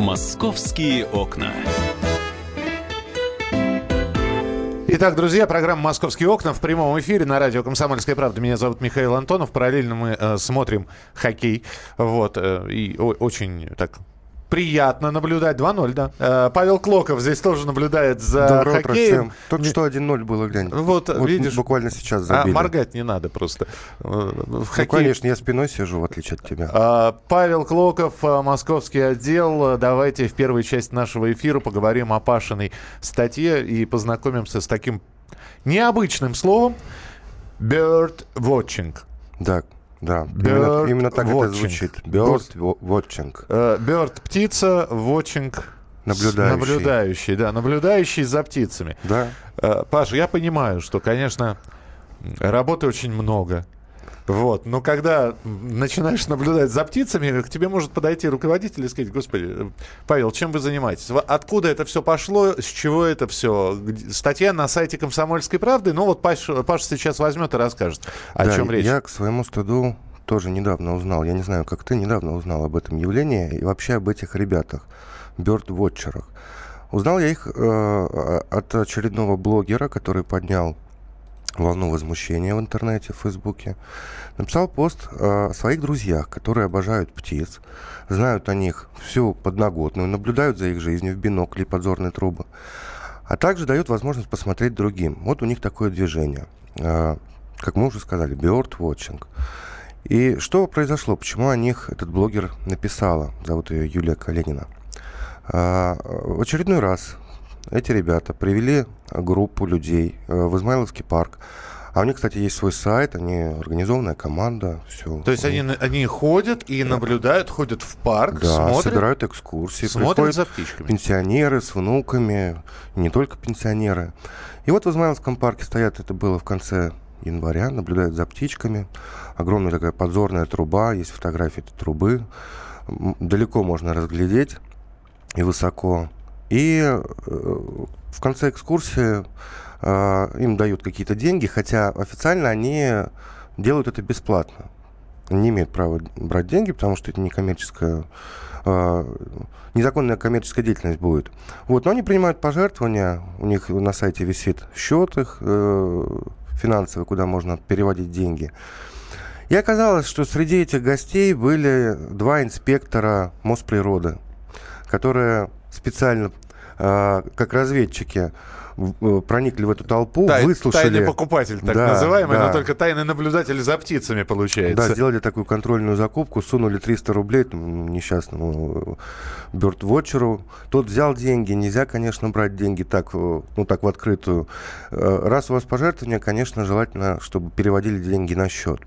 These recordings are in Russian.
Московские окна. Итак, друзья, программа «Московские окна» в прямом эфире на радио «Комсомольская правда». Меня зовут Михаил Антонов. Параллельно мы э, смотрим хоккей. Вот. Э, и о- очень так приятно наблюдать. 2-0, да. Э, Павел Клоков здесь тоже наблюдает за Доброе хоккеем. всем. Только что 1-0 было, глянь. Вот, видишь. Буквально сейчас А, забили. моргать не надо просто. Э, В Ну, хоккее конечно, я спиной сижу, в отличие от тебя. А, Павел Клоков, а, московский отдел. Давайте в первой части нашего эфира поговорим о Пашиной статье и познакомимся с таким необычным словом bird watching. Да, да. Bird Именно, именно так watching. это звучит. Bird wa- watching. Э, Bird птица, watching Наблюдающий. наблюдающий, да, наблюдающий за птицами. Да. Э, Паш, я понимаю, что, конечно, работы очень много. Вот. Но когда начинаешь наблюдать за птицами, к тебе может подойти руководитель и сказать, господи, Павел, чем вы занимаетесь? Откуда это все пошло? С чего это все? Статья на сайте «Комсомольской правды». Ну вот Паша, Паша сейчас возьмет и расскажет, о Да, чем речь. Я к своему стыду тоже недавно узнал. Я не знаю, как ты недавно узнал об этом явлении и вообще об этих ребятах, бёрд-вотчерах. Узнал я их э, от очередного блогера, который поднял волну возмущения в интернете, в Фейсбуке. Написал пост э, о своих друзьях, которые обожают птиц, знают о них всю подноготную, наблюдают за их жизнью в бинокли и подзорные трубы, а также дают возможность посмотреть другим. Вот у них такое движение. Э, как мы уже сказали, bird watching. И что произошло? Почему о них этот блогер написала? Зовут ее Юлия Калинина. А, В очередной раз эти ребята привели группу людей э, в Измайловский парк. А у них, кстати, есть свой сайт, они организованная команда, все. То есть они, они ходят и наблюдают, ходят в парк, да, смотрят, собирают экскурсии, смотрят за птичками. пенсионеры с внуками, не только пенсионеры. И вот в Измайловском парке стоят, это было в конце января, наблюдают за птичками. Огромная такая подзорная труба, есть фотографии этой трубы. Далеко можно разглядеть и высоко. И э, в конце экскурсии э, им дают какие-то деньги, хотя официально они делают это бесплатно. Не имеют права брать деньги, потому что это не коммерческая э, незаконная коммерческая деятельность будет. Вот, но они принимают пожертвования, у них на сайте висит счет их финансовый, куда можно переводить деньги. И оказалось, что среди этих гостей были два инспектора Мосприроды, которые специально, как разведчики, э, проникли в эту толпу, Тай- выслушали... Тайный покупатель, так Да, называемый, но да. только тайный наблюдатель за птицами получается. Да, сделали такую контрольную закупку, сунули 300 рублей этому несчастному бёрдвотчеру. Тот взял деньги. Нельзя, конечно, брать деньги так, э, ну, так в открытую. Э, Раз у вас пожертвование, конечно, желательно, чтобы переводили деньги на счет.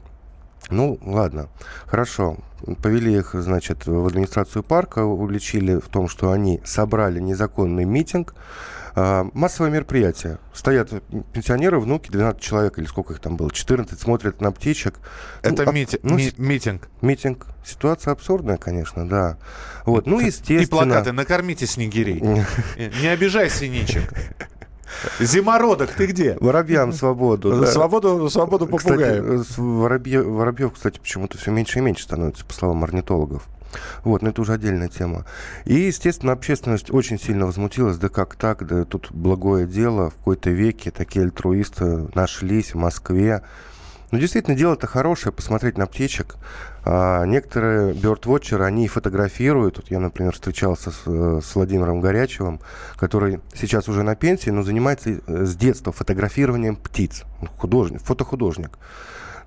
Ну, ладно, хорошо. Повели их, значит, в администрацию парка, уличили в том, что они собрали незаконный митинг. А, Массовое мероприятие. Стоят пенсионеры, внуки, 12 человек, или сколько их там было, 14, смотрят на птичек. Это Ну, а- мити- ну, ми- митинг. Митинг. Ситуация абсурдная, конечно, да. Вот, ну, И естественно... плакаты «Накормите снегирей». Не обижай синичек. Зимородок, ты где? Воробьям свободу. да. Свободу, свободу попугаем. Кстати, с- воробье- воробьев, кстати, почему-то все меньше и меньше становится, по словам орнитологов. Вот, но это уже отдельная тема. И, естественно, общественность очень сильно возмутилась. Да как так? Да тут благое дело. В какой-то веке такие альтруисты нашлись в Москве. Ну, действительно, дело-то хорошее, посмотреть на птичек. А, некоторые бёрдвотчеры, они фотографируют. Вот я, например, встречался с, э, с Владимиром Горячевым, который сейчас уже на пенсии, но занимается э, с детства фотографированием птиц. Художник, фотохудожник.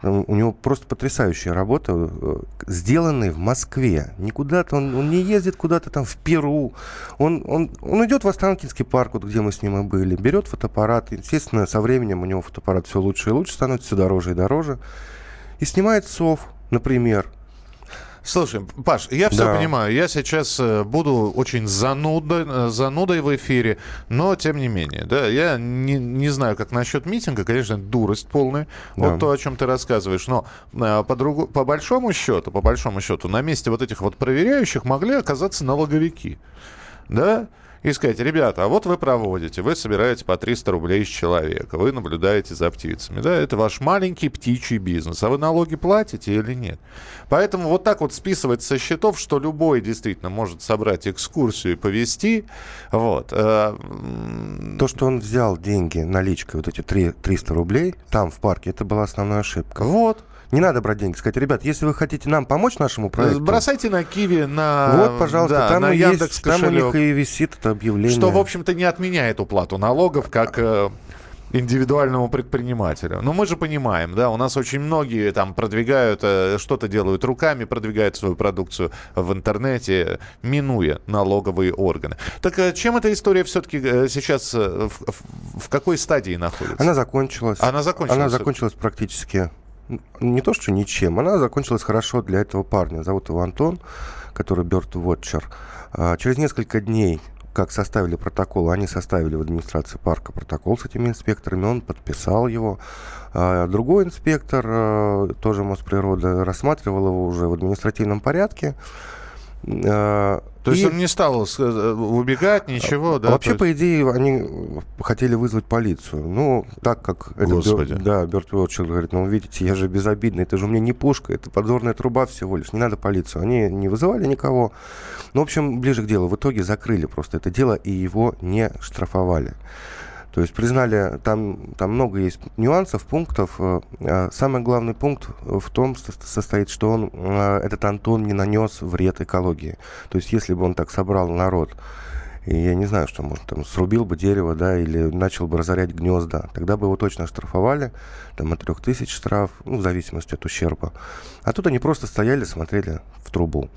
У него просто потрясающая работа, э, сделанная в Москве. Никуда-то он, он не ездит куда-то там в Перу. Он, он, он идет в Останкинский парк, вот где мы с ним и были, берет фотоаппарат. Естественно, со временем у него фотоаппарат все лучше и лучше становится, все дороже и дороже. И снимает сов, например. Слушай, Паш, я все Да. понимаю. Я сейчас э, буду очень занудой, э, занудой в эфире, но тем не менее, да, я не, не знаю, как насчет митинга, конечно, дурость полная, Да. вот то, о чем ты рассказываешь, но э, по, другу- по большому счету, по большому счету, на месте вот этих вот проверяющих могли оказаться налоговики, да, и сказать, ребята, а вот вы проводите, вы собираете по 300 рублей с человека, вы наблюдаете за птицами, да, это ваш маленький птичий бизнес, а вы налоги платите или нет? Поэтому вот так вот списывать со счетов, что любой действительно может собрать экскурсию и повести, вот. Э, То, что он взял деньги наличкой, вот эти 3, 300 рублей, там в парке, это была основная ошибка. Вот. Не надо брать деньги. Сказать, ребят, если вы хотите нам помочь нашему проекту... Бросайте на Киви, на... Вот, пожалуйста, да, там, на Яндекс есть, там у них и висит это объявление. Что, в общем-то, не отменяет уплату налогов, как э, индивидуальному предпринимателю. Но мы же понимаем, да, у нас очень многие там продвигают, э, что-то делают руками, продвигают свою продукцию в интернете, минуя налоговые органы. Так э, чем эта история все-таки сейчас, в, в- в какой стадии находится? Она закончилась. Она закончилась. Она закончилась практически не то, что ничем. Она закончилась хорошо для этого парня. Зовут его Антон, который Бёрд Watcher. А, Через несколько дней, как составили протокол, они составили в администрации парка протокол с этими инспекторами, он подписал его. А Другой инспектор, э, тоже Мосприроды, рассматривал его уже в административном порядке. А, То есть и- он не стал с- э, убегать, ничего, да? Вообще, есть- по идее, они хотели вызвать полицию. Ну, так как это Господи. Бёр- да, Берт Уотчер говорит, ну, видите, я же безобидный, это же у меня не пушка, это подзорная труба всего лишь, не надо полицию. Они не вызывали никого. Ну, в общем, ближе к делу. В итоге закрыли просто это дело, и его не штрафовали. То есть признали, там, там много есть нюансов, пунктов. Э, а Самый главный пункт в том со- состоит, что он, э, этот Антон не нанес вред экологии. То есть если бы он так собрал народ, и я не знаю, что может, там, срубил бы дерево, да, или начал бы разорять гнезда, тогда бы его точно оштрафовали, там, от трех тысяч штраф, ну, в зависимости от ущерба. А тут они просто стояли, смотрели в трубу.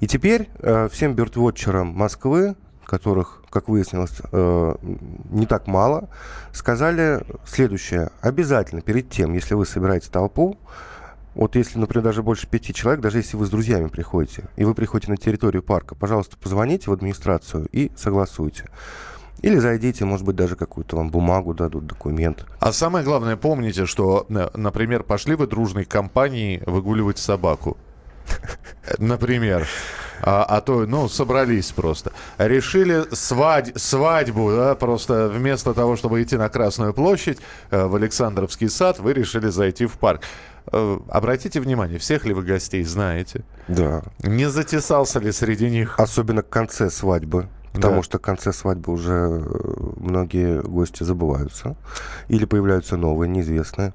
И теперь э, всем бёрдвотчерам Москвы, которых, как выяснилось, э, не так мало, сказали следующее. Обязательно перед тем, если вы собираете толпу, вот если, например, даже больше пяти человек, даже если вы с друзьями приходите, и вы приходите на территорию парка, пожалуйста, позвоните в администрацию и согласуйте. Или зайдите, может быть, даже какую-то вам бумагу дадут, документ. А самое главное, помните, что, э, например, пошли вы дружной компанией выгуливать собаку. Например. А, а то, ну, собрались просто. Решили свадь- свадьбу, да, просто вместо того, чтобы идти на Красную площадь, э, в Александровский сад, вы решили зайти в парк. Э, Обратите внимание, всех ли вы гостей знаете? Да. Не затесался ли среди них? Особенно к конце свадьбы. Потому Да. что к конце свадьбы уже э, многие гости забываются. Или появляются новые, неизвестные.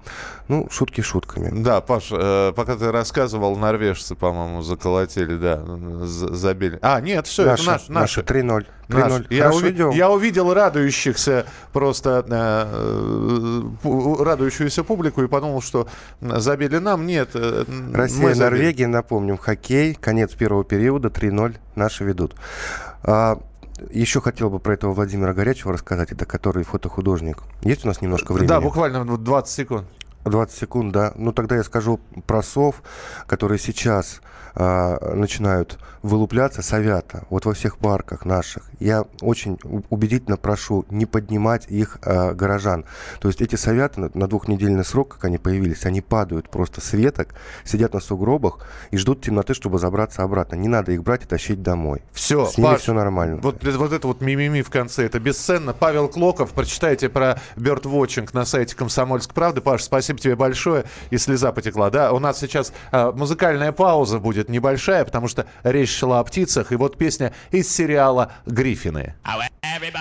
Ну, шутки шутками. Да, Паш, э, пока ты рассказывал, норвежцы, по-моему, заколотили, да, забили. А, нет, все, это наш, наши. 3-0. Наш. 3-0. Я, уви- я увидел радующихся просто э, э, радующуюся публику и подумал, что забили нам. Нет, э, Россия. Норвегия, напомним, хоккей, конец первого периода, 3-0, наши ведут. А, еще хотел бы про этого Владимира Горячего рассказать, это который фотохудожник. Есть у нас немножко времени? Да, буквально ну, 20 секунд. 20 секунд, да. Ну, тогда я скажу про сов, которые сейчас а, начинают вылупляться совята. Вот во всех парках наших. Я очень убедительно прошу не поднимать их а, горожан. То есть эти совята на, на двухнедельный срок, как они появились, они падают просто с веток, сидят на сугробах и ждут темноты, чтобы забраться обратно. Не надо их брать и тащить домой. Все, С ними все нормально. Вот, вот это вот мимими в конце, это бесценно. Павел Клоков, прочитайте про бёрдвотчинг на сайте Комсомольск правды. Паш, спасибо тебе большое. И слеза потекла. Да, у нас сейчас а, музыкальная пауза будет небольшая, потому что речь шла о птицах. И вот песня из сериала «Гриффины». Oh. Oh. Oh. Oh. Oh.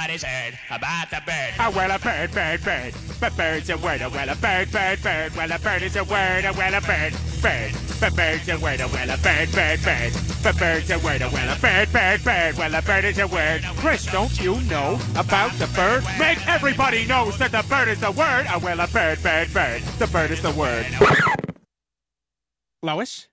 Oh. Oh. Lois,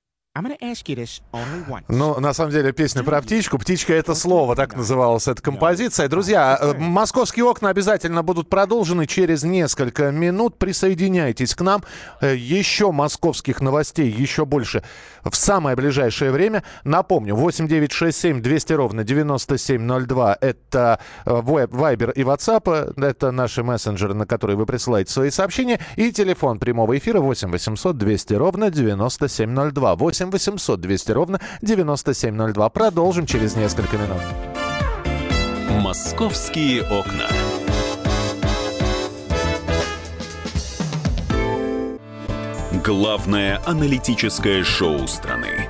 Ну, на самом деле, песня про птичку. Птичка — это слово, так называлась эта композиция. Друзья, э, московские окна обязательно будут продолжены через несколько минут. Присоединяйтесь к нам. Э, Еще московских новостей, еще больше в самое ближайшее время. Напомню, 8967 200 ровно 9702 — это э, веб, Вайбер и WhatsApp. Это наши мессенджеры, на которые вы присылаете свои сообщения. И телефон прямого эфира 8 800 200 ровно 9702. 8 800 200 ровно 9702. Продолжим через несколько минут. Московские окна. Главное аналитическое шоу страны.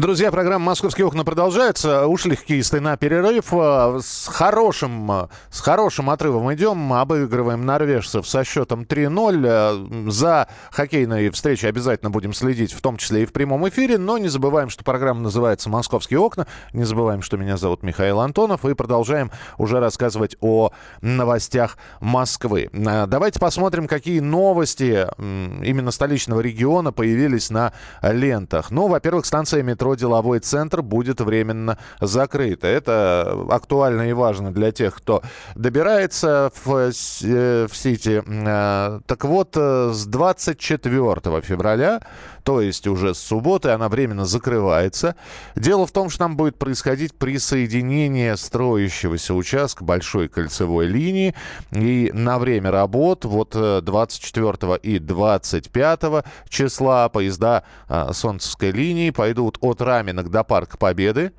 Друзья, программа «Московские окна» продолжается. Ушли хоккеисты на перерыв. А, с хорошим, а, с хорошим отрывом идем. Обыгрываем норвежцев со счетом 3-0. А, за хоккейной встречей обязательно будем следить, в том числе и в прямом эфире. Но не забываем, что программа называется «Московские окна». Не забываем, что меня зовут Михаил Антонов. И продолжаем уже рассказывать о новостях Москвы. Давайте посмотрим, какие новости именно столичного региона появились на лентах. Ну, во-первых, станция метро метро «Деловой центр» будет временно закрыто. Это актуально и важно для тех, кто добирается в, э, в Сити. Э, так вот, э, с 24 февраля то есть уже с субботы она временно закрывается. Дело в том, что там будет происходить присоединение строящегося участка большой кольцевой линии. И на время работ вот 24 э, и 25 числа поезда Солнцевской линии пойдут от Раменок до Парка Победы.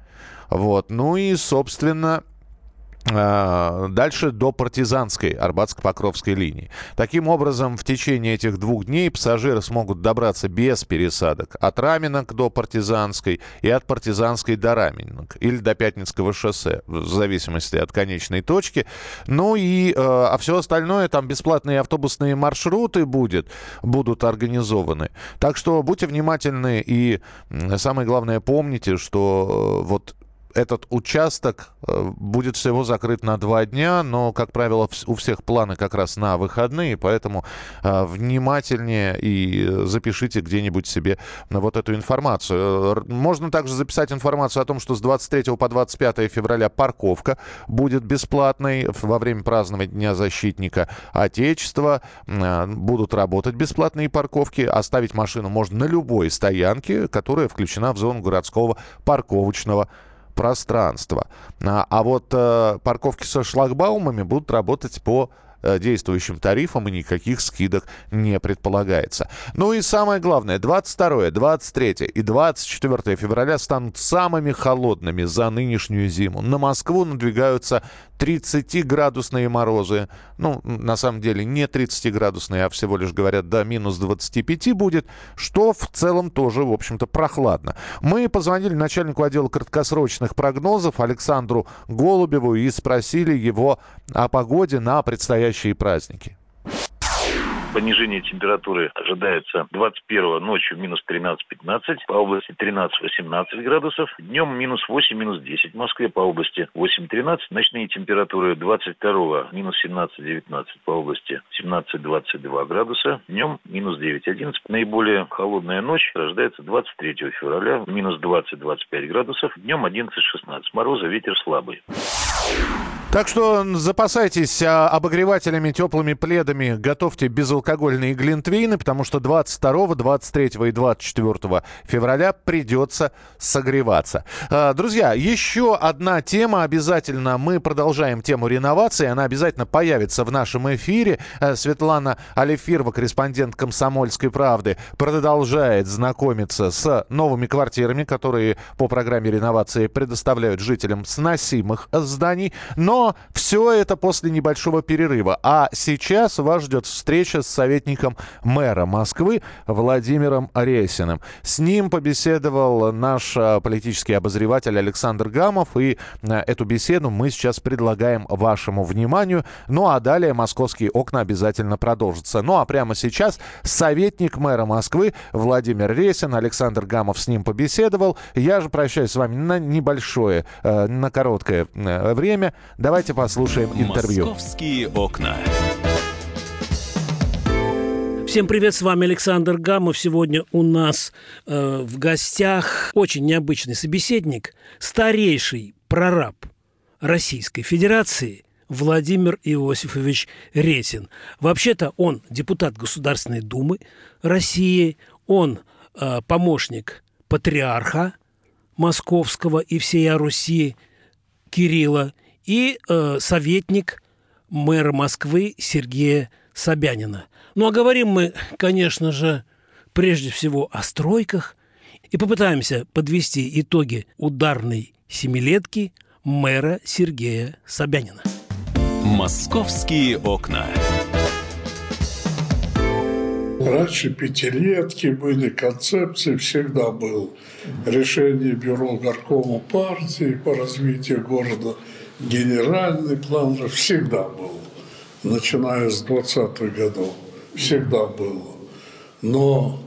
Вот. Ну и, собственно, дальше до партизанской Арбатско-Покровской линии. Таким образом, в течение этих двух дней пассажиры смогут добраться без пересадок от Раменок до партизанской и от партизанской до Раменок или до Пятницкого шоссе, в зависимости от конечной точки. Ну и, э, а все остальное, там бесплатные автобусные маршруты будет, будут организованы. Так что будьте внимательны и самое главное помните, что э, вот этот участок э, будет всего закрыт на два дня, но, как правило, у всех планы как раз на выходные, поэтому э, внимательнее и запишите где-нибудь себе вот эту информацию. Можно также записать информацию о том, что с 23 по 25 февраля парковка будет бесплатной во время празднования Дня защитника Отечества. Э, будут работать бесплатные парковки. Оставить машину можно на любой стоянке, которая включена в зону городского парковочного пространства. А, а вот э, парковки со шлагбаумами будут работать по действующим тарифам и никаких скидок не предполагается. Ну и самое главное, 22, 23 и 24 февраля станут самыми холодными за нынешнюю зиму. На Москву надвигаются 30-градусные морозы. Ну, на самом деле не 30-градусные, а всего лишь говорят до минус 25 будет, что в целом тоже, в общем-то, прохладно. Мы позвонили начальнику отдела краткосрочных прогнозов Александру Голубеву и спросили его о погоде на предстоящий предстоящие праздники? Понижение температуры ожидается 21 ночью минус 13-15, по области 13-18 градусов, днем минус 8, минус 10 в Москве, по области 8-13, ночные температуры 22 минус 17-19 по области 17-22 градуса, днем минус 9-11. Наиболее холодная ночь рождается 23 февраля, минус 20-25 градусов, днем 11-16. Мороза, ветер слабый. Так что запасайтесь а, обогревателями, теплыми пледами, готовьте безалкогольные глинтвейны, потому что 22, 23 и 24 февраля придется согреваться. А, друзья, еще одна тема обязательно. Мы продолжаем тему реновации. Она обязательно появится в нашем эфире. А, Светлана Алифирова, корреспондент «Комсомольской правды», продолжает знакомиться с новыми квартирами, которые по программе реновации предоставляют жителям сносимых зданий. Но все это после небольшого перерыва. А сейчас вас ждет встреча с советником мэра Москвы Владимиром Ресиным. С ним побеседовал наш а, политический обозреватель Александр Гамов. И а, эту беседу мы сейчас предлагаем вашему вниманию. Ну а далее московские окна обязательно продолжатся. Ну а прямо сейчас советник мэра Москвы Владимир Ресин. Александр Гамов с ним побеседовал. Я же прощаюсь с вами на небольшое, э, на короткое э, время. Давайте послушаем интервью. Московские окна. Всем привет, с вами Александр Гамов. Сегодня у нас э, в гостях очень необычный собеседник, старейший прораб Российской Федерации Владимир Иосифович Ретин. Вообще-то он депутат Государственной Думы России, он э, помощник патриарха Московского и всея Руси Кирилла и э, советник мэра Москвы Сергея Собянина. Ну а говорим мы, конечно же, прежде всего о стройках и попытаемся подвести итоги ударной семилетки мэра Сергея Собянина. «Московские окна». Раньше пятилетки были, концепции всегда был. Решение бюро горкома партии по развитию города, генеральный план же всегда был, начиная с 20-х годов. Всегда было. Но,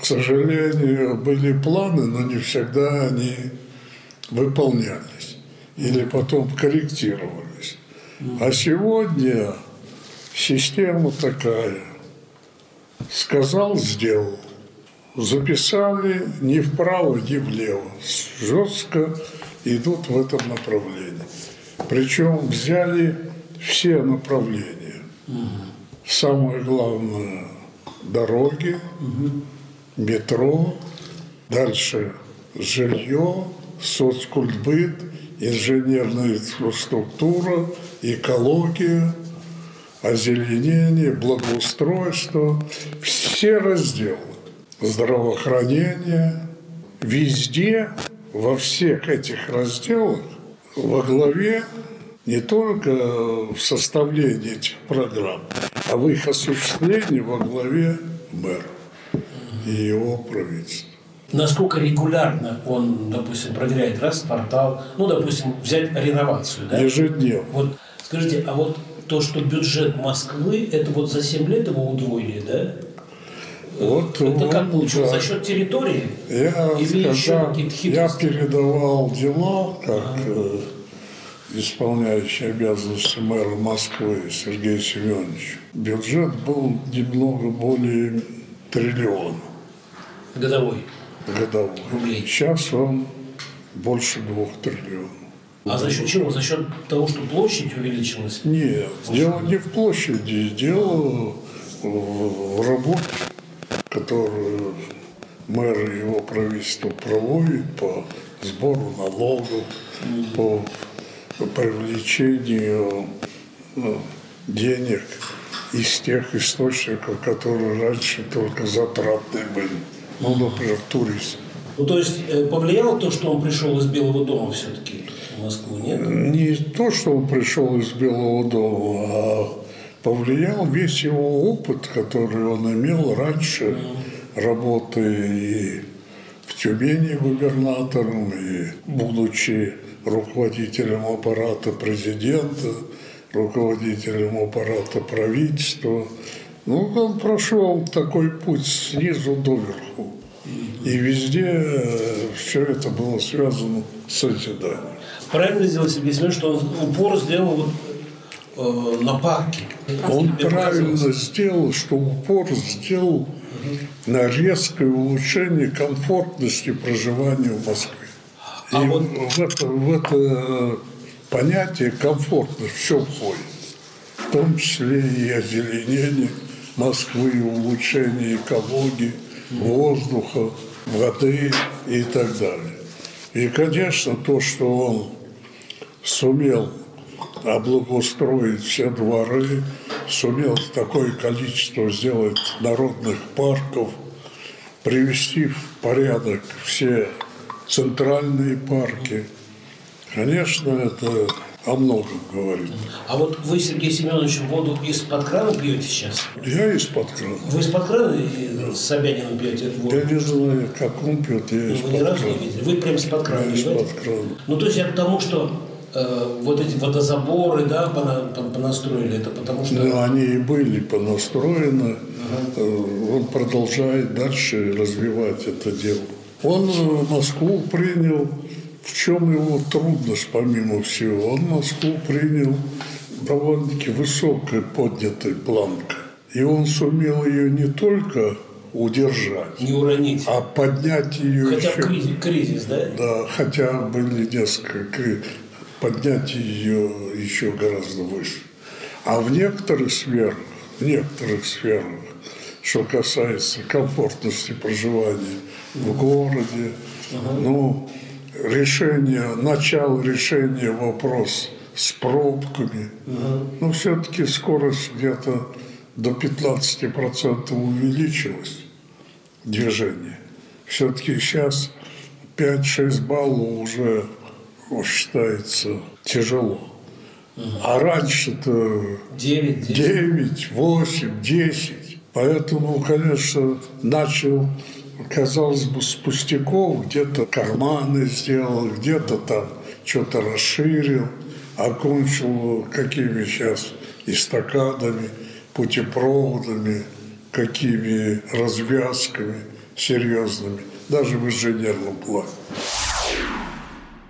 к сожалению, были планы, но не всегда они выполнялись. Или потом корректировались. А сегодня система такая – Сказал, сделал. Записали ни вправо, ни влево. Жестко идут в этом направлении. Причем взяли все направления. Самое главное – дороги, метро, дальше жилье, соцкультбыт, инженерная инфраструктура, экология – озеленение, благоустройство, все разделы, здравоохранение, везде, во всех этих разделах во главе не только в составлении этих программ, а в их осуществлении во главе мэр и его правительство. Насколько регулярно он, допустим, проверяет раз портал, ну, допустим, взять реновацию, да? Ежедневно. Вот скажите, а вот то, что бюджет Москвы, это вот за 7 лет его удвоили, да? Вот, это вот, как получилось? да. За счет территории? Я, Или когда еще какие-то я передавал дела, как э, исполняющий обязанности мэра Москвы Сергей Семенович, бюджет был немного более триллиона Годовой. годовой. Рублей. Сейчас он больше двух триллионов. А за счет чего? За счет того, что площадь увеличилась? Нет, дело не в площади, дело в работе, которую мэр и его правительство проводит по сбору налогов, по привлечению ну, денег из тех источников, которые раньше только затратные были. Ну, например, туризм. Ну, то есть э, повлияло то, что он пришел из Белого дома все-таки в Москву, нет? Не то, что он пришел из Белого дома, а повлиял весь его опыт, который он имел раньше, работы и в Тюмени губернатором, и будучи руководителем аппарата президента, руководителем аппарата правительства. Ну, он прошел такой путь снизу доверху. И везде все это было связано с созиданием. Правильно Сергей Семенович, что он упор сделал вот, э, на парке. Он правильно сделал, что упор сделал на резкое улучшение комфортности проживания в Москве. А И вот- в, это, в это понятие комфортность в чем входит? В том числе и озеленение Москвы, и улучшение экологии, воздуха, воды и так далее. И, конечно, то, что он сумел облагоустроить все дворы, сумел такое количество сделать народных парков, привести в порядок все центральные парки. Конечно, это о многом говорит. А вот вы, Сергей Семенович, воду из-под крана пьете сейчас? Я из-под крана. Вы из-под крана с Собяниным пьете эту воду? Я не знаю, как он пьет, я Ну, Вы из-под ни разу не крана. видели? Вы прям из-под крана Я из-под крана. Ну, то есть я к тому, что э, вот эти водозаборы, да, пона- пон- понастроили, это потому что... Ну, они и были понастроены. Э, Он продолжает дальше развивать это дело. Он э, Москву принял, в чем его трудность, помимо всего. Он Москву принял довольно-таки высокой поднятой планкой. И он сумел ее не только удержать, Не уронить. а поднять ее Хотя еще... кризис, кризис, да? Да, хотя были несколько кри- поднять ее еще гораздо выше. А в некоторых сферах, в некоторых сферах, что касается комфортности проживания в городе, ну, решение, начало решения вопроса с пробками, ну, все-таки скорость где-то до 15% увеличилась движение. Все-таки сейчас 5-6 баллов уже ну, считается тяжело. А раньше-то 9, 9, 8, 10. Поэтому, конечно, начал, казалось бы, с пустяков, где-то карманы сделал, где-то там что-то расширил, окончил какими сейчас эстакадами, путепроводами, какими развязками серьезными, даже в инженерном плане.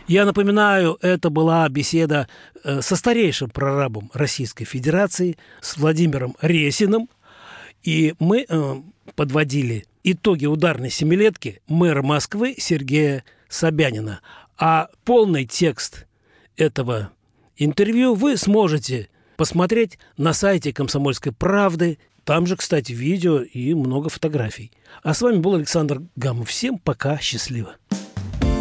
Я напоминаю, это была беседа э, со старейшим прорабом Российской Федерации, с Владимиром Ресиным. И мы э, подводили итоги ударной семилетки мэра Москвы Сергея Собянина. А полный текст этого интервью вы сможете посмотреть на сайте «Комсомольской правды». Там же, кстати, видео и много фотографий. А с вами был Александр Гамов. Всем пока, счастливо.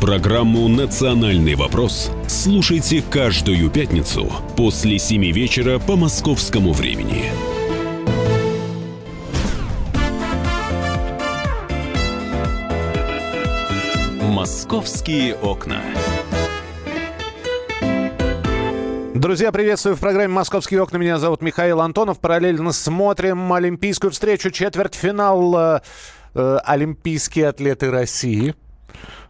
Программу «Национальный вопрос» слушайте каждую пятницу после 7 вечера по московскому времени. «Московские окна». Друзья, приветствую в программе «Московские окна». Меня зовут Михаил Антонов. Параллельно смотрим олимпийскую встречу, четвертьфинал э, э, «Олимпийские атлеты России».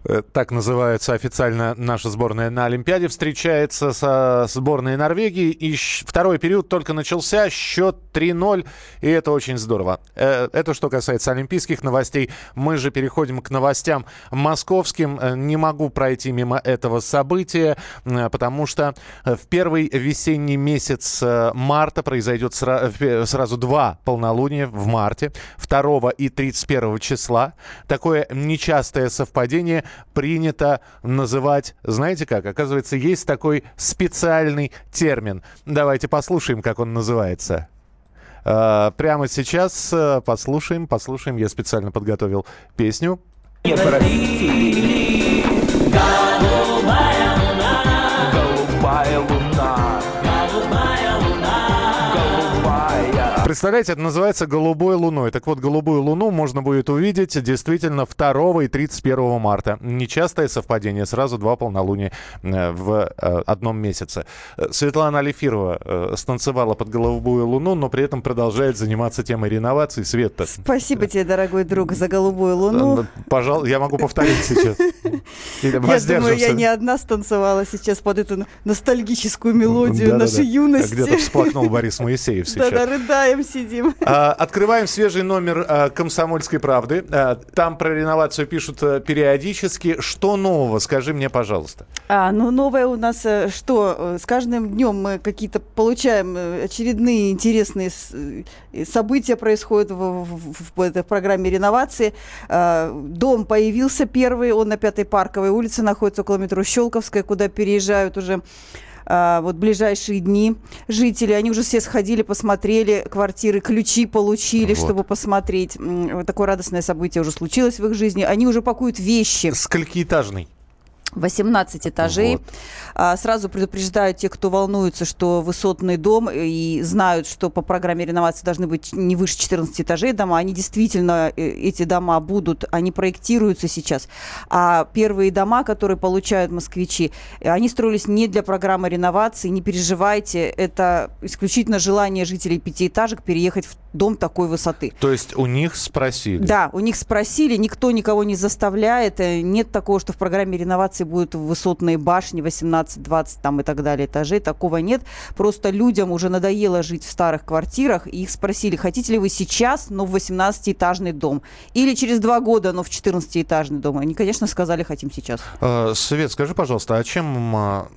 Э, Так называется официально наша сборная на Олимпиаде. Встречается со сборной Норвегии. И второй период только начался. Счет 3-0. И это очень здорово. Э, Это что касается олимпийских новостей. Мы же переходим к новостям московским. Э, Не могу пройти мимо этого события, потому что в первый весенний месяц марта произойдет сра- сразу два полнолуния в марте. 2 и 31 числа. Такое нечастое совпадение принято называть, знаете как, оказывается, есть такой специальный термин. Давайте послушаем, как он называется. Э, Прямо сейчас э, послушаем, послушаем. Я специально подготовил песню. Голубая Представляете, это называется «Голубой луной». Так вот, «Голубую луну» можно будет увидеть действительно 2 и 31 марта. Нечастое совпадение, сразу два полнолуния э, в э, одном месяце. Э, Светлана Алифирова станцевала под «Голубую луну», но при этом продолжает заниматься темой реновации. Света, Спасибо тебе, дорогой друг, за голубую луну. пожалуй, я могу повторить сейчас. Я думаю, я не одна станцевала сейчас под эту ностальгическую мелодию нашей юности. Где-то всплакнул Борис Моисеев сейчас. Да-да, рыдаем, сидим. А, Открываем свежий номер а, «Комсомольской правды». А, Там про реновацию пишут а, периодически. Что нового? Скажи мне, пожалуйста. А, ну новое у нас э, что? Э, С каждым днем мы какие-то получаем э, очередные интересные э, события происходят в, в- в этой программе реновации. Дом появился первый, он на Пятой Парковой улице находится около метро Щелковская, куда переезжают уже а, вот ближайшие дни жители, они уже все сходили, посмотрели квартиры, ключи получили, Вот. чтобы посмотреть. Вот Такое радостное событие уже случилось в их жизни. Они уже пакуют вещи. Сколькиэтажный? 18 этажей. Вот. А, Сразу предупреждаю тех, кто волнуется, что высотный дом и знают, что по программе реновации должны быть не выше 14 этажей дома. Они действительно, э, эти дома будут, они проектируются сейчас. А первые дома, которые получают москвичи, э, они строились не для программы реновации. Не переживайте, это исключительно желание жителей пятиэтажек переехать в дом такой высоты. То есть у них спросили? Да, у них спросили, никто никого не заставляет. Э, нет такого, что в программе реновации будут высотные башни 18-20 там и так далее этажей. Такого нет. Просто людям уже надоело жить в старых квартирах. И их спросили, хотите ли вы сейчас, но в 18-этажный дом? Или через два года, но в 14-этажный дом? Они, конечно, сказали, хотим сейчас. Э, Свет, скажи, пожалуйста, а чем а,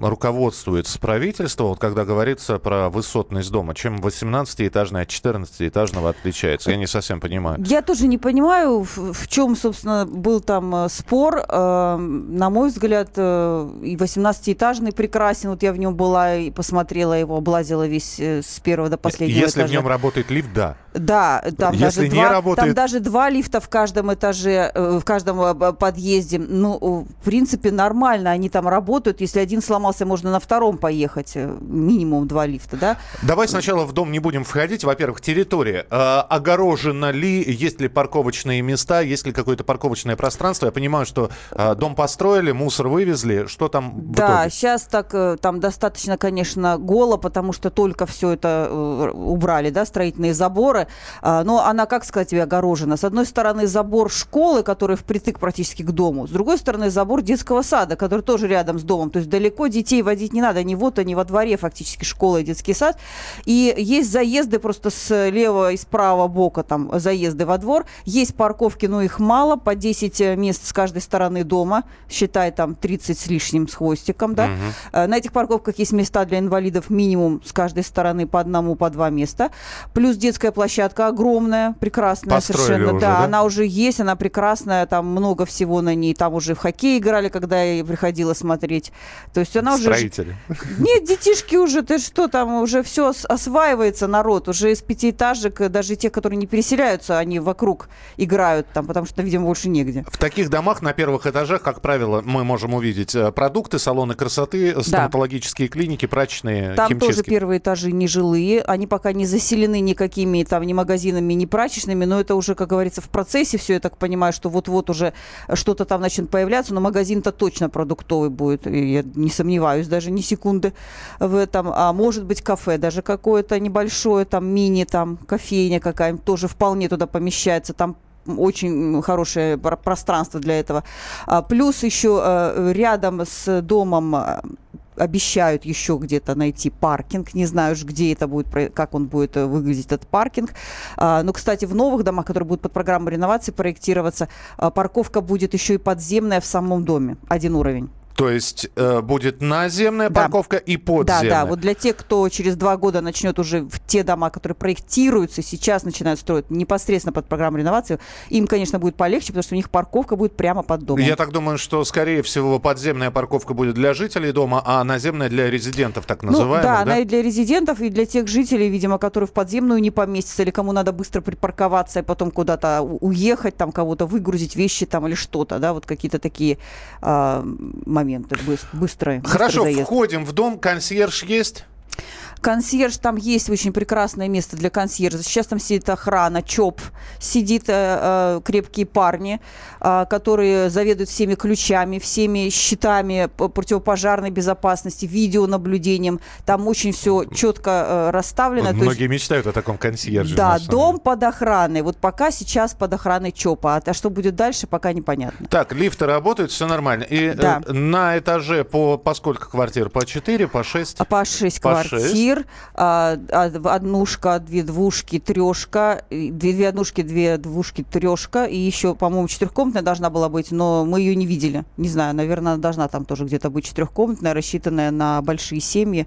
руководствуется правительство, вот когда говорится про высотность дома? Чем 18-этажный от 14-этажного отличается? Я не совсем понимаю. Я тоже не понимаю, в, в чем, собственно, был там э, спор. Э, на мой взгляд, э, и 18-этажный прекрасен. Вот я в нем была и посмотрела его, облазила весь э, с первого до последнего Если этажа. в нем работает лифт, да. Да, там, Если даже не два, работает- там даже два лифта в каждом этаже, э, в каждом э, подъезде. Ну, в принципе, нормально, они там работают. Если один сломался, можно на втором поехать. э, Минимум два лифта, да? Давай сначала в дом не будем входить. Во-первых, территория. Э, огорожена ли, есть ли парковочные места, есть ли какое-то парковочное пространство? Я понимаю, что э, дом построили, мусор вывезли. Что там Да, сейчас так там достаточно, конечно, голо, потому что только все это убрали, да, строительные заборы. А, Но она, как сказать тебе, огорожена. С одной стороны, забор школы, который впритык практически к дому. С другой стороны, забор детского сада, который тоже рядом с домом. То есть далеко детей водить не надо. Ни вот они во дворе фактически школа и детский сад. И есть заезды просто с левого и с правого бока, там заезды во двор. Есть парковки, но их мало, по 10 мест с каждой стороны дома. Считай, там 30 с лишним, с хвостиком, да. Э, На этих парковках есть места для инвалидов минимум с каждой стороны по одному, по два места. Плюс детская площадка огромная, прекрасная Построили совершенно. уже, да, да? она уже есть, она прекрасная, там много всего на ней. Там уже в хоккей играли, когда я приходила смотреть. То есть она уже... Строители. Нет, детишки уже, ты что, там уже все осваивается народ, уже из пятиэтажек, э, даже те, которые не переселяются, они вокруг играют там, потому что, видимо, больше негде. В таких домах на первых этажах, как правило, мы можем увидеть э, продукты, салоны красоты, стоматологические клиники, прачечные, Там тоже химчистки. первые этажи нежилые, они пока не заселены никакими там ни магазинами, ни прачечными, но это уже, как говорится, в процессе все, я так понимаю, что вот-вот уже что-то там начнет появляться, но магазин-то точно продуктовый будет, и я не сомневаюсь даже ни секунды в этом. А может быть кафе даже какое-то небольшое, там мини, там кофейня какая-нибудь тоже вполне туда помещается, там очень хорошее про- пространство для этого. А, плюс еще э, рядом с домом э, обещают еще где-то найти паркинг. Не знаю уж, где это будет, как он будет э, выглядеть, этот паркинг. А, Но, кстати, в новых домах, которые будут под программу реновации проектироваться, а, парковка будет еще и подземная в самом доме. Один уровень. То есть э, будет наземная Да. парковка и подземная. Да, да. Вот для тех, кто через два года начнет уже в те дома, которые проектируются, сейчас начинают строить непосредственно под программу реновации, им, конечно, будет полегче, потому что у них парковка будет прямо под домом. Я так думаю, что, скорее всего, подземная парковка будет для жителей дома, а наземная для резидентов, так называемых, ну, да, да? она и для резидентов, и для тех жителей, видимо, которые в подземную не поместятся, или кому надо быстро припарковаться и потом куда-то уехать, там кого-то выгрузить, вещи там или что-то, да, вот какие-то такие а, моменты быстрые. быстрый Хорошо, заезд. входим в дом, консьерж есть? Консьерж, там есть очень прекрасное место для консьержа. Сейчас там сидит охрана, ЧОП, сидит э, э крепкие парни, э, которые заведуют всеми ключами, всеми счетами противопожарной безопасности, видеонаблюдением. Там очень все четко э, расставлено. Многие есть... мечтают о таком консьерже. Да, дом под охраной. Вот пока сейчас под охраной ЧОПа. А, а что будет дальше, пока непонятно. Так, лифты работают, все нормально. И э, да. э, на этаже по, по сколько квартир? По 4, по 6? По 6 квартир квартир, а, а, однушка, две двушки, трешка, две однушки, две двушки, трешка, и еще, по-моему, четырехкомнатная должна была быть, но мы ее не видели. Не знаю, наверное, должна там тоже где-то быть четырехкомнатная, рассчитанная на большие семьи.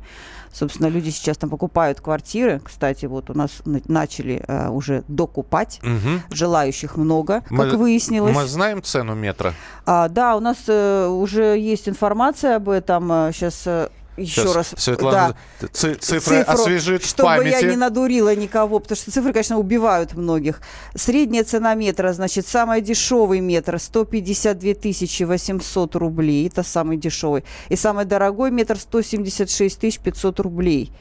Собственно, люди сейчас там покупают квартиры. Кстати, вот у нас начали а, уже докупать. Угу. Желающих много, мы, как выяснилось. Мы знаем цену метра? А, да, у нас э, уже есть информация об этом. Э, сейчас э, еще Щас раз. Светлана да. ци- цифры Цифру, освежит в чтобы я памяти. не надурила никого, потому что цифры, конечно, убивают многих. Средняя цена метра, значит, самый дешевый метр 152 тысячи 800 рублей, это самый дешевый. И самый дорогой метр 176 тысяч 500 рублей.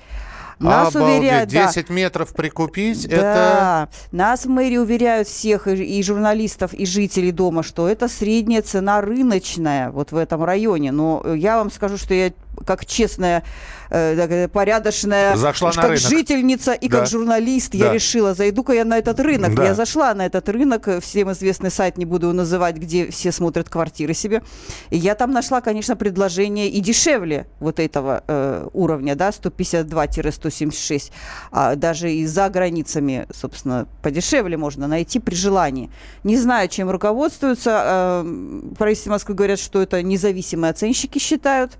Нас Обалдеть, уверяют, да, 10 метров прикупить, это... да, нас в мэрии уверяют всех, и, и журналистов, и жителей дома, что это средняя цена рыночная вот в этом районе. Но я вам скажу, что я как честная, э, такая порядочная, Зашла как рынок. жительница и Да. как журналист, я Да. решила, зайду-ка я на этот рынок. Да. Я зашла на этот рынок, э, всем известный сайт, не буду его называть, где все смотрят квартиры себе. И я там нашла, конечно, предложение и дешевле вот этого э, уровня, да, 152-176. А даже и за границами, собственно, подешевле можно найти при желании. Не знаю, чем руководствуются. Э, правительство Москвы говорят, что это независимые оценщики считают.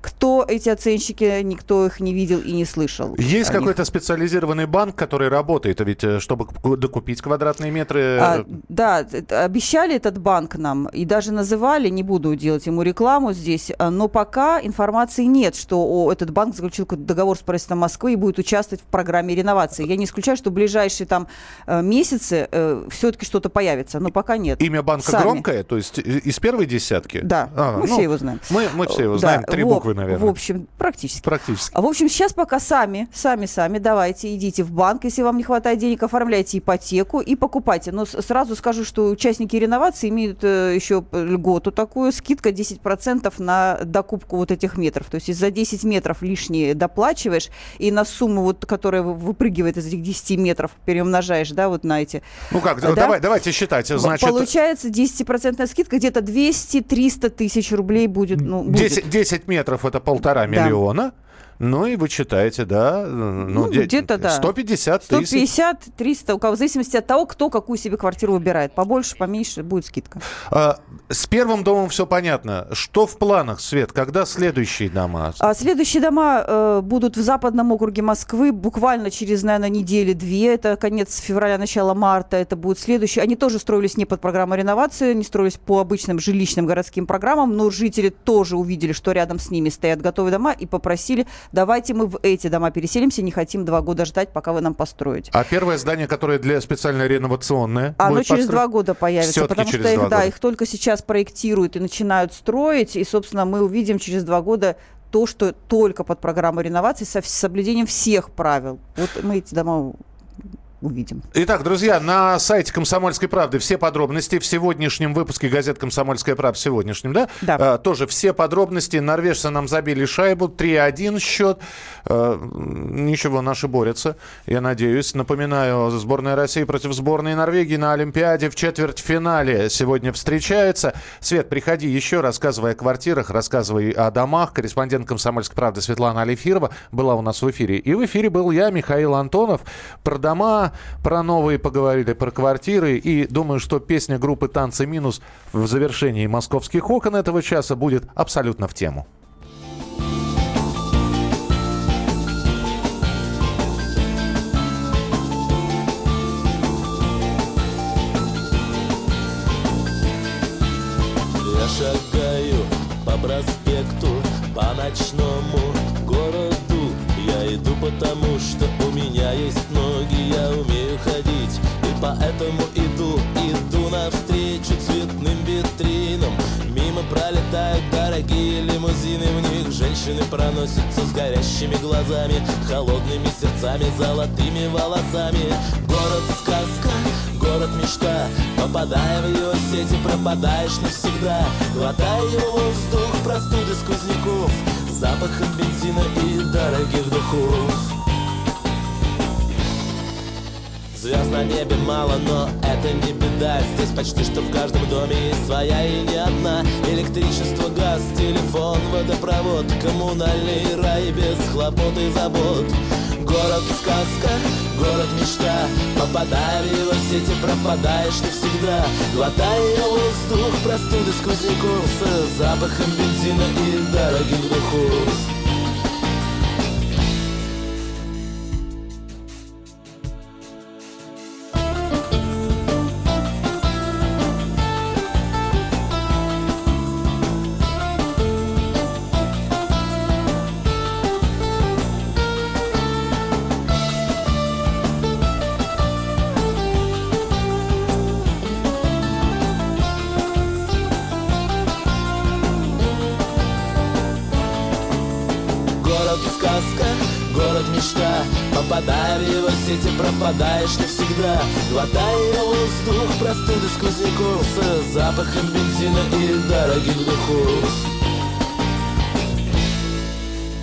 Кто эти оценщики, никто их не видел и не слышал. Есть какой-то специализированный банк, который работает, а ведь э, чтобы ку- докупить квадратные метры... А, э, да, обещали этот банк нам и даже называли, не буду делать ему рекламу здесь, а, но пока информации нет, что этот банк заключил договор с правительством Москвы и будет участвовать в программе реновации. Я не исключаю, что в ближайшие там э, месяцы все-таки что-то появится, но пока нет. Имя банка Сами. громкое, то есть из первой десятки? Да, А, мы ну, все его знаем. Мы, мы все его Да, знаем, три в- буквы, наверное. В общем, практически. Практически. А, В общем, сейчас пока сами, сами, сами давайте, идите в банк, если вам не хватает денег, оформляйте ипотеку и покупайте. Но сразу скажу, что участники реновации имеют э, еще льготу такую, скидка 10% на докупку вот этих метров. То есть, за 10 метров лишние доплачиваешь, и на сумму, вот, которая вы- выпрыгивает из этих 10 метров, переумножаешь, да, вот на эти. Ну как, Да? давай, давайте считать. Значит, Получается 10% скидка, где-то 200-300 тысяч рублей будет. Ну, будет. 10, 10 метров это полтора Да. миллиона. Ну и вы читаете, да? Ну, Ну, де- где-то, да. 150 тысяч. 150, 300, у кого, в зависимости от того, кто какую себе квартиру выбирает. Побольше, поменьше будет скидка. А, с первым домом все понятно. Что в планах, Свет? Когда следующие дома? А следующие дома э, будут в западном округе Москвы буквально через, наверное, недели-две. Это конец февраля, начало марта. Это будет следующие. Они тоже строились не под программу реновации, не строились по обычным жилищным городским программам, но жители тоже увидели, что рядом с ними стоят готовые дома и попросили, давайте мы в эти дома переселимся, не хотим два года ждать, пока вы нам построите. А первое здание, которое для специально реновационное, Оно будет через постро- два года появится, Всё-таки потому через что их, да, года. их только сейчас проектируют и начинают строить, и, собственно, мы увидим через два года то, что только под программу реновации со соблюдением всех правил. Вот мы эти дома увидим. Итак, друзья, на сайте «Комсомольской правды» все подробности в сегодняшнем выпуске газет «Комсомольская правда» в сегодняшнем, да? Да. А, тоже все подробности. Норвежцы нам забили шайбу, 3-1 счет. А, ничего, наши борются, я надеюсь. Напоминаю, сборная России против сборной Норвегии на Олимпиаде в четвертьфинале сегодня встречается. Свет, приходи еще, рассказывай о квартирах, рассказывай о домах. Корреспондент «Комсомольской правды» Светлана Алифирова была у нас в эфире. И в эфире был я, Михаил Антонов. Про дома, про новые поговорили, про квартиры. И думаю, что песня группы «Танцы минус» в завершении «Московских окон» этого часа будет абсолютно в тему. Ночному городу Я иду потому, что поэтому иду, иду навстречу цветным витринам. Мимо пролетают дорогие лимузины В них женщины проносятся с горящими глазами Холодными сердцами, золотыми волосами. Город сказка, город мечта Попадая в его сети, пропадаешь навсегда. Глотая его воздух, простуды сквозняков Запахом бензина и дорогих духов Звезд на небе мало, но это не беда. Здесь почти что в каждом доме есть своя и не одна. Электричество, газ, телефон, водопровод Коммунальный рай без хлопот и забот. Город сказка, город мечта. Попадая в его сети, пропадаешь навсегда. Глотая воздух, простуды сквозняков С запахом бензина и дорогих духов пропадаешь навсегда. Глотая воздух, простуды сквозняков С запахом бензина и дорогих духов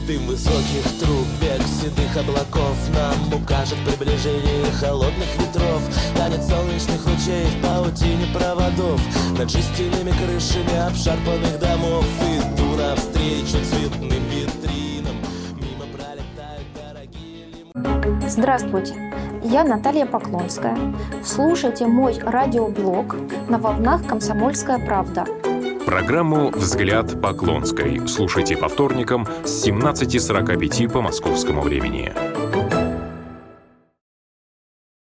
Дым высоких труб, бег седых облаков Нам укажет приближение холодных ветров. Танец солнечных лучей в паутине проводов. Над жестяными крышами обшарпанных домов. Иду навстречу цветным витринам. Мимо пролетают дорогие Здравствуйте, я Наталья Поклонская. Слушайте мой радиоблог на волнах «Комсомольская правда». Программу «Взгляд Поклонской» слушайте по вторникам с 17.45 по московскому времени.